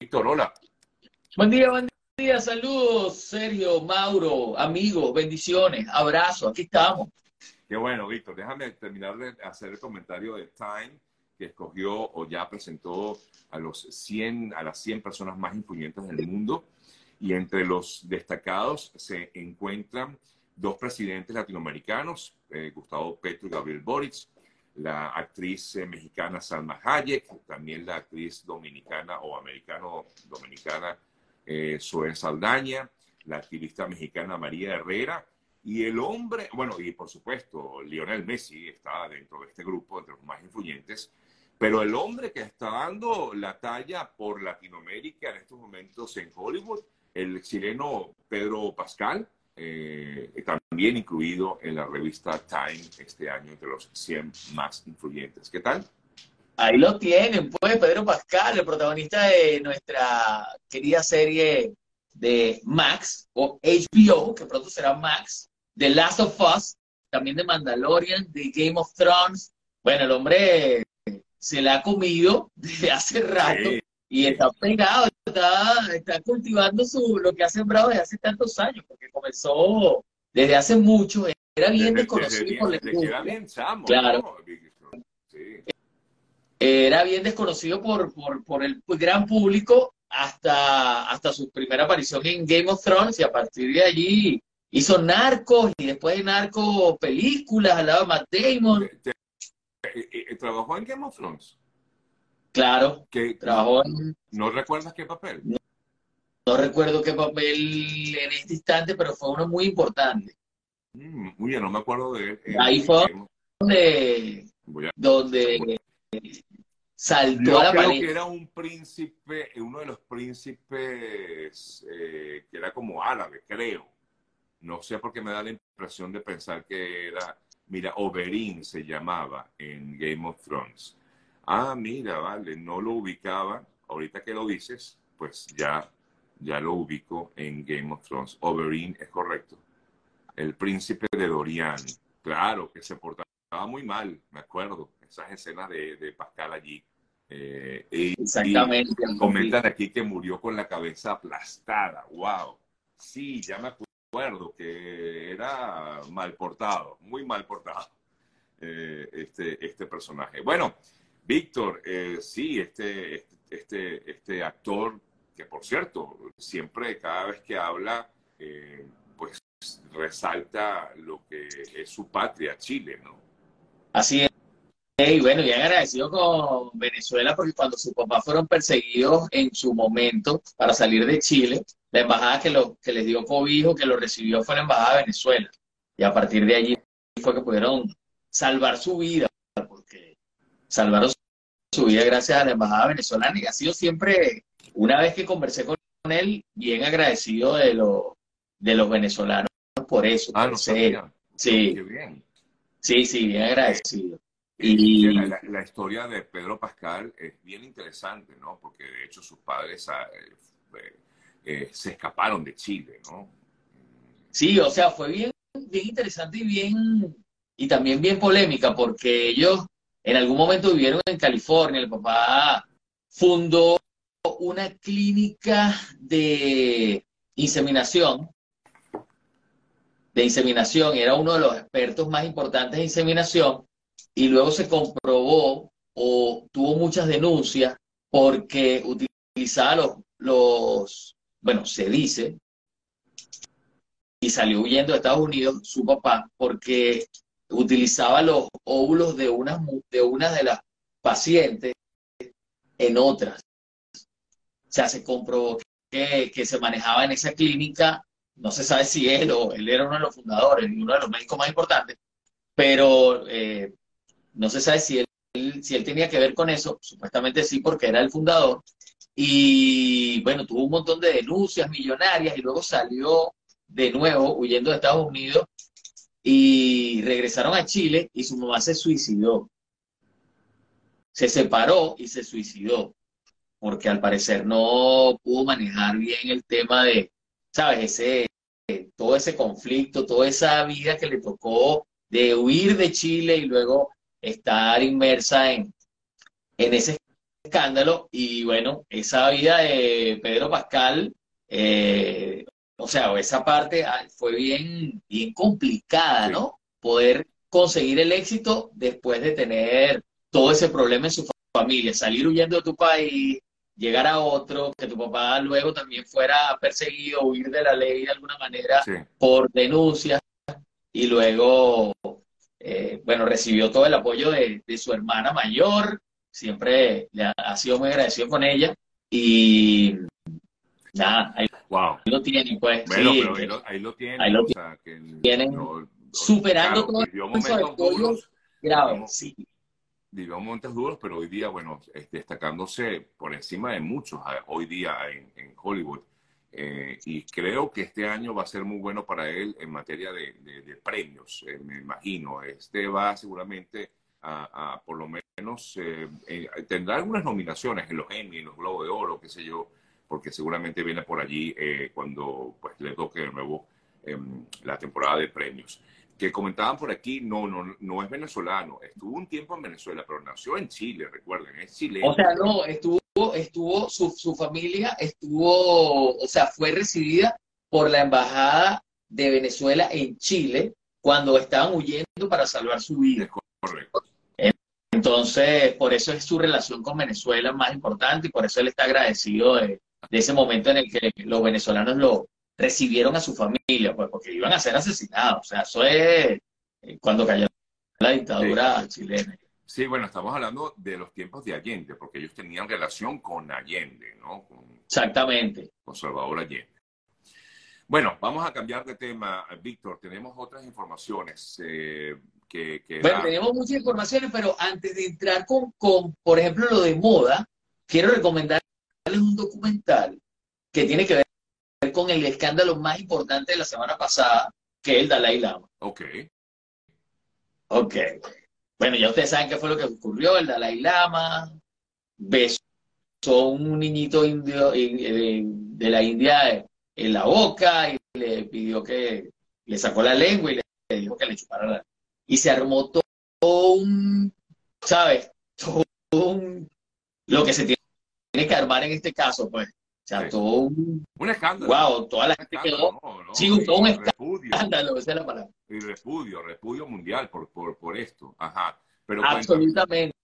Víctor, hola. Buen día, buen día, saludos, Sergio, Mauro, amigos, bendiciones, abrazos, aquí estamos. Qué bueno, Víctor. Déjame terminar de hacer el comentario de Time, que escogió o ya presentó a, los 100, a las 100 personas más influyentes del mundo. Y entre los destacados se encuentran dos presidentes latinoamericanos, eh, Gustavo Petro y Gabriel Boric, la actriz eh, mexicana Salma Hayek, también la actriz dominicana o americano-dominicana eh, Zoe Saldaña, la activista mexicana María Herrera y el hombre, bueno, y por supuesto Lionel Messi está dentro de este grupo, entre los más influyentes, pero el hombre que está dando la talla por Latinoamérica en estos momentos en Hollywood, el chileno Pedro Pascal, eh, también incluido en la revista Time este año entre los 100 más influyentes. ¿Qué tal? Ahí lo tienen, pues, Pedro Pascal, el protagonista de nuestra querida serie de Max, o HBO, que pronto será Max, de Last of Us, también de Mandalorian, de Game of Thrones. Bueno, el hombre se la ha comido desde hace rato y está pegado, está, está cultivando su, lo que ha sembrado desde hace tantos años, porque comenzó desde hace mucho, era bien desconocido por Era bien claro. Era bien desconocido por, por, por el gran público hasta, hasta su primera aparición en Game of Thrones y a partir de allí hizo Narcos y después de Narcos películas al lado de Matt Damon. ¿Trabajó en Game of Thrones? Claro, que trabajó en... ¿No recuerdas qué papel? No, recuerdo qué papel en este instante, pero fue uno muy importante. Mm, muy bien, no me acuerdo de él. Ahí fue donde, donde saltó a la creo que era un príncipe, uno de los príncipes eh, que era como árabe, creo. No sé por qué me da la impresión de pensar que era, mira, Oberyn se llamaba en Game of Thrones. Ah, mira, vale, no lo ubicaba. Ahorita que lo dices, pues ya, ya lo ubico en Game of Thrones. Oberyn es correcto. El príncipe de Dorian. Claro, que se portaba muy mal, me acuerdo. Esas escenas de, Pascal allí. Eh, Exactamente. comentan aquí que murió con la cabeza aplastada. ¡Wow! Sí, ya me acuerdo que era mal portado, muy mal portado eh, este, este personaje. Bueno, Víctor, eh, sí, este, este, este actor, que por cierto, siempre, cada vez que habla, eh, pues resalta lo que es su patria, Chile, ¿no? Así es. Y bueno, bien agradecido con Venezuela porque cuando sus papás fueron perseguidos en su momento para salir de Chile, la embajada que, lo, que les dio cobijo, que lo recibió fue la embajada de Venezuela. Y a partir de allí fue que pudieron salvar su vida, porque salvaron su vida gracias a la Embajada venezolana y ha sido siempre, una vez que conversé con él, bien agradecido de, lo, de los venezolanos por eso. Ah, no Sí. bien. Sí, sí, bien agradecido. Y la, historia de Pedro Pascal es bien interesante, ¿no? Porque de hecho sus padres ah, eh, eh, se escaparon de Chile, ¿no? Sí, o sea, fue bien, bien interesante y bien, y también bien polémica, porque ellos en algún momento vivieron en California, el papá fundó una clínica de inseminación, de inseminación, era uno de los expertos más importantes de inseminación, y luego se comprobó o tuvo muchas denuncias porque utilizaba los, los bueno, se dice, y salió huyendo de Estados Unidos su papá porque utilizaba los óvulos de una de, una de las pacientes en otras. O sea, se comprobó que, se manejaba en esa clínica, no se sabe si él o él era uno de los fundadores, uno de los médicos más importantes, pero eh, no se sabe si él, si él tenía que ver con eso, supuestamente sí, porque era el fundador, y bueno, tuvo un montón de denuncias millonarias y luego salió de nuevo huyendo de Estados Unidos y regresaron a Chile y su mamá se suicidó. Se separó y se suicidó, porque al parecer no pudo manejar bien el tema de, ¿sabes? Ese, todo ese conflicto, toda esa vida que le tocó de huir de Chile y luego estar inmersa en, en ese escándalo y bueno, esa vida de Pedro Pascal, eh, o sea, esa parte ah, fue bien, bien complicada, ¿no? Poder conseguir el éxito después de tener todo ese problema en su familia, salir huyendo de tu país, llegar a otro, que tu papá luego también fuera perseguido, huir de la ley de alguna manera por denuncias y luego, eh, bueno, recibió todo el apoyo de, su hermana mayor, siempre le ha, sido muy agradecido con ella. Y nada, ahí, lo tienen, pues. Bueno, pero ahí lo, tienen. Ahí lo tienen. superando todos los graves, sí vivió momentos duros, pero hoy día, bueno, este, destacándose por encima de muchos hoy día en, Hollywood. Eh, y creo que este año va a ser muy bueno para él en materia de, premios, eh, me imagino. Este va seguramente a, por lo menos, eh, tendrá algunas nominaciones en los Emmy, en los Globos de Oro, qué sé yo, porque seguramente viene por allí cuando pues, le toque de nuevo em, la temporada de premios que comentaban por aquí, no, no, no es venezolano, estuvo un tiempo en Venezuela, pero nació en Chile, recuerden, es chileno. O sea, no, estuvo, estuvo, su, su familia estuvo, o sea, fue recibida por la embajada de Venezuela en Chile cuando estaban huyendo para salvar su vida. correcto. Entonces, por eso es su relación con Venezuela más importante y por eso él está agradecido de, de ese momento en el que los venezolanos lo, recibieron a su familia, pues porque iban a ser asesinados. O sea, eso es eh, cuando cayó la dictadura chilena. Sí, bueno, estamos hablando de los tiempos de Allende, porque ellos tenían relación con Allende, ¿no? Exactamente. Con Salvador Allende. Bueno, vamos a cambiar de tema, Víctor. Tenemos otras informaciones eh, que, Bueno, tenemos muchas informaciones, pero antes de entrar con, con, por ejemplo, lo de moda, quiero recomendarles un documental que tiene que ver con el escándalo más importante de la semana pasada, que es el Dalai Lama. Ok. Ok. Bueno, ya ustedes saben qué fue lo que ocurrió. El Dalai Lama besó a un niñito indio eh, de la India en la boca y le pidió que le sacó la lengua y le dijo que le chupara la Y se armó todo un, ¿sabes? Todo un, lo que se tiene que armar en este caso, pues sea, todo un... Un escándalo. Wow, toda la gente quedó... Sí, todo un escándalo, esa es la palabra. Y repudio, repudio mundial por, por, por esto. Ajá. Pero Absolutamente.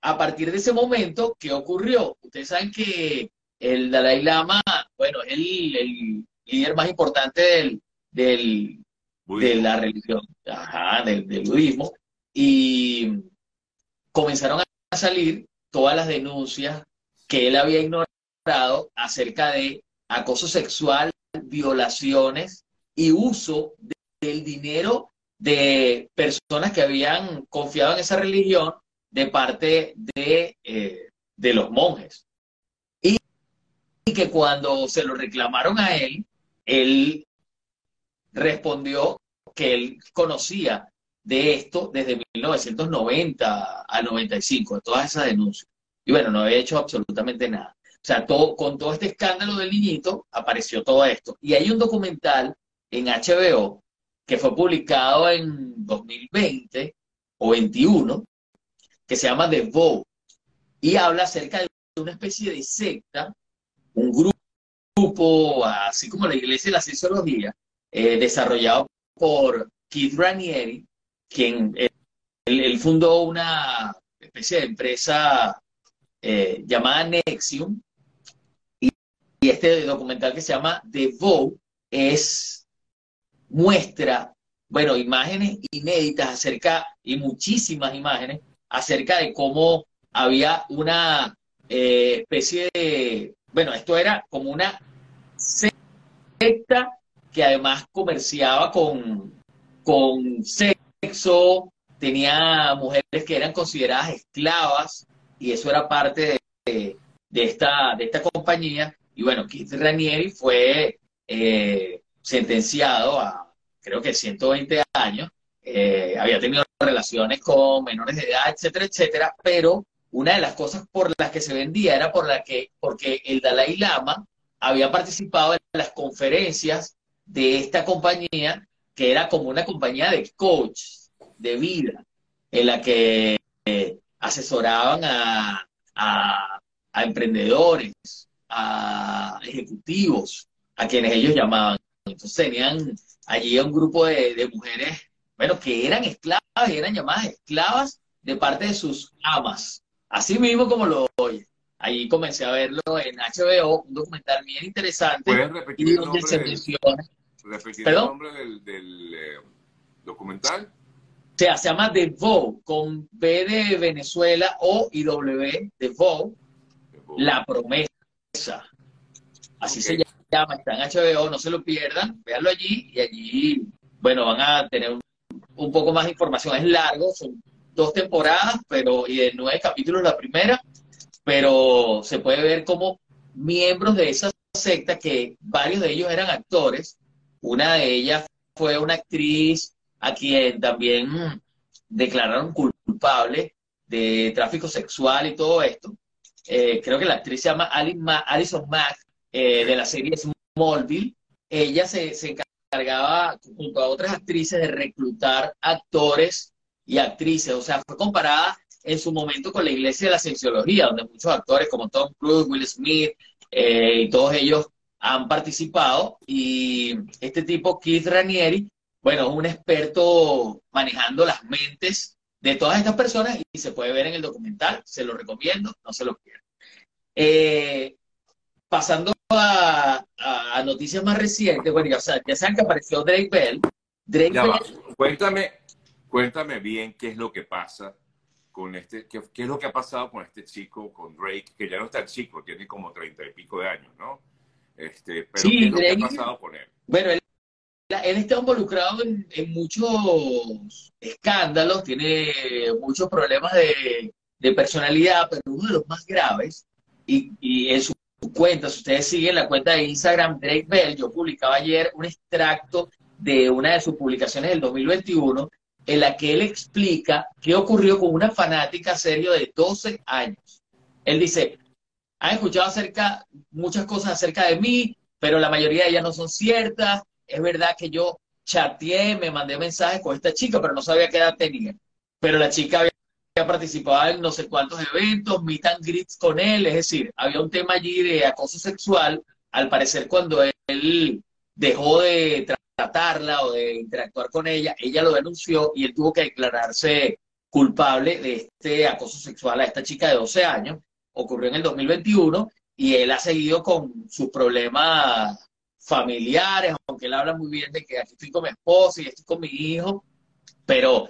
A partir de ese momento, ¿qué ocurrió? Ustedes saben que el Dalai Lama, bueno, es el, el líder más importante del, del de la religión, ajá, del, del budismo, y comenzaron a salir todas las denuncias que él había ignorado acerca de acoso sexual, violaciones y uso del dinero de personas que habían confiado en esa religión de parte de, eh, de los monjes. Y, y que cuando se lo reclamaron a él, él respondió que él conocía de esto desde 1990 a 95, de todas esas denuncias. Y bueno, no había hecho absolutamente nada. O sea, todo, con todo este escándalo del niñito apareció todo esto. Y hay un documental en HBO que fue publicado en 2020 o 21 que se llama The Vogue y habla acerca de una especie de secta, un grupo, así como la Iglesia de la Cienciología, eh, desarrollado por Keith Ranieri, quien él fundó una especie de empresa eh, llamada Nexium, y este documental que se llama The Vogue es, muestra, bueno, imágenes inéditas acerca, y muchísimas imágenes, acerca de cómo había una eh, especie de, bueno, esto era como una secta que además comerciaba con, con sexo, tenía mujeres que eran consideradas esclavas, y eso era parte de, de, esta, de esta compañía. Y bueno, Keith Ranieri fue eh, sentenciado a, creo que 120 años, eh, había tenido relaciones con menores de edad, etcétera, etcétera, pero una de las cosas por las que se vendía era por la que, porque el Dalai Lama había participado en las conferencias de esta compañía, que era como una compañía de coach de vida, en la que eh, asesoraban a, a, emprendedores, a ejecutivos, a quienes ellos llamaban. Entonces tenían allí un grupo de, mujeres, bueno, que eran esclavas y eran llamadas esclavas de parte de sus amas. Así mismo como lo oye. Allí comencé a verlo en HBO, un documental bien interesante. ¿Puedes repetir el nombre, del, el nombre del, eh, documental? Sea, se llama The Vow, con B de Venezuela, O y W, The Vow, La Promesa. Así se llama, está en HBO, no se lo pierdan, véanlo allí y allí, bueno, van a tener un, poco más de información. Es largo, son dos temporadas, pero y de nueve capítulos la primera, pero se puede ver como miembros de esa secta, que varios de ellos eran actores, una de ellas fue una actriz a quien también declararon culpable de tráfico sexual y todo esto. Eh, creo que la actriz se llama Alison Mack, eh, de la serie Smallville. Ella se, se encargaba, junto a otras actrices, de reclutar actores y actrices. O sea, fue comparada en su momento con la iglesia de la cienciología, donde muchos actores como Tom Cruise, Will Smith eh, y todos ellos han participado. Y este tipo, Keith Ranieri, bueno, un experto manejando las mentes de todas estas personas y se puede ver en el documental, se lo recomiendo, no se lo pierdan. Eh, pasando a, noticias más recientes, bueno, ya, saben que apareció Drake Bell. Drake Bell... Cuéntame, cuéntame bien qué es lo que pasa con este, qué, es lo que ha pasado con este chico, con Drake, que ya no está chico, tiene como treinta y pico de años, ¿no? Este, pero ¿qué es lo que ha pasado con él? Bueno, él él está involucrado en, muchos escándalos, tiene muchos problemas de, personalidad, pero uno de los más graves, y, en su cuenta, si ustedes siguen la cuenta de Instagram Drake Bell, yo publicaba ayer un extracto de una de sus publicaciones del 2021, en la que él explica qué ocurrió con una fanática serio de 12 años. Él dice, han escuchado acerca, muchas cosas acerca de mí, pero la mayoría de ellas no son ciertas, es verdad que yo chateé, me mandé mensajes con esta chica, pero no sabía qué edad tenía. Pero la chica había participado en no sé cuántos eventos, meet and greets con él, es decir, había un tema allí de acoso sexual. Al parecer, cuando él dejó de tratarla o de interactuar con ella, ella lo denunció y él tuvo que declararse culpable de este acoso sexual a esta chica de 12 años. Ocurrió en el 2021 y él ha seguido con sus problemas familiares, aunque él habla muy bien de que aquí estoy con mi esposa y estoy con mi hijo, pero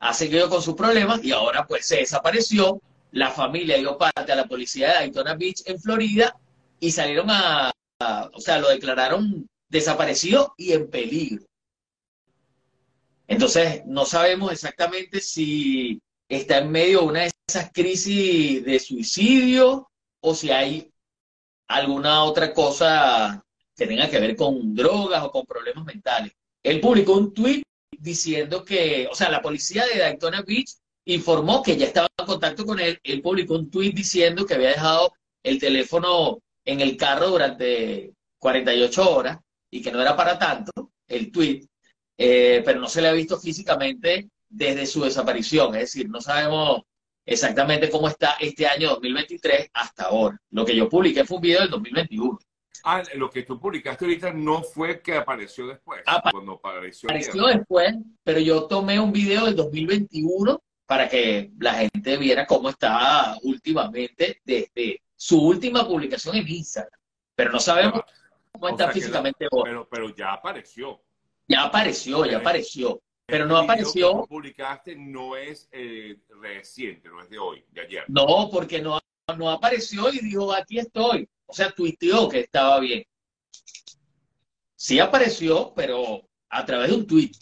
ha seguido con sus problemas y ahora pues se desapareció. La familia dio parte a la policía de Daytona Beach en Florida y salieron a, o sea, lo declararon desaparecido y en peligro. Entonces, no sabemos exactamente si está en medio de una de esas crisis de suicidio o si hay alguna otra cosa que tenga que ver con drogas o con problemas mentales. Él publicó un tweet diciendo que, o sea, la policía de Daytona Beach informó que ya estaba en contacto con él. Él publicó un tweet diciendo que había dejado el teléfono en el carro durante 48 horas y que no era para tanto el tweet, eh, pero no se le ha visto físicamente desde su desaparición. Es decir, no sabemos exactamente cómo está este año 2023 hasta ahora. Lo que yo publiqué fue un video del 2021. Ah, lo que tú publicaste ahorita no fue que apareció después. cuando apareció, apareció después, pero yo tomé un video del 2021 para que la gente viera cómo estaba últimamente desde su última publicación en Instagram. Pero no sabemos cómo está físicamente. Pero, pero ya apareció. Ya apareció, ya apareció. Pero no apareció. Que publicaste no es eh, reciente, no es de hoy, de ayer. No, porque no, no apareció y dijo, aquí estoy. O sea, tuiteó que estaba bien. Sí apareció, pero a través de un tweet.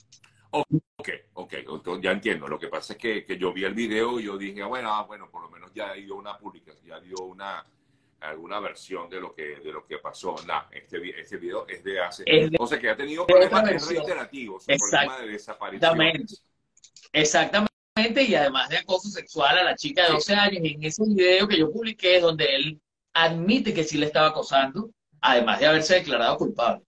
Ok, ok, ya entiendo. Lo que pasa es que, yo vi el video y yo dije, bueno, ah, bueno, por lo menos ya dio una publicación, ya dio una alguna versión de lo que de lo que pasó. Nah, este, este video es de hace. o sea que ha tenido problemas reiterativos, problemas de desaparición. Exactamente, y además de acoso sexual a la chica de 12 años, en ese video que yo publiqué, donde él admite que sí le estaba acosando, además de haberse declarado culpable.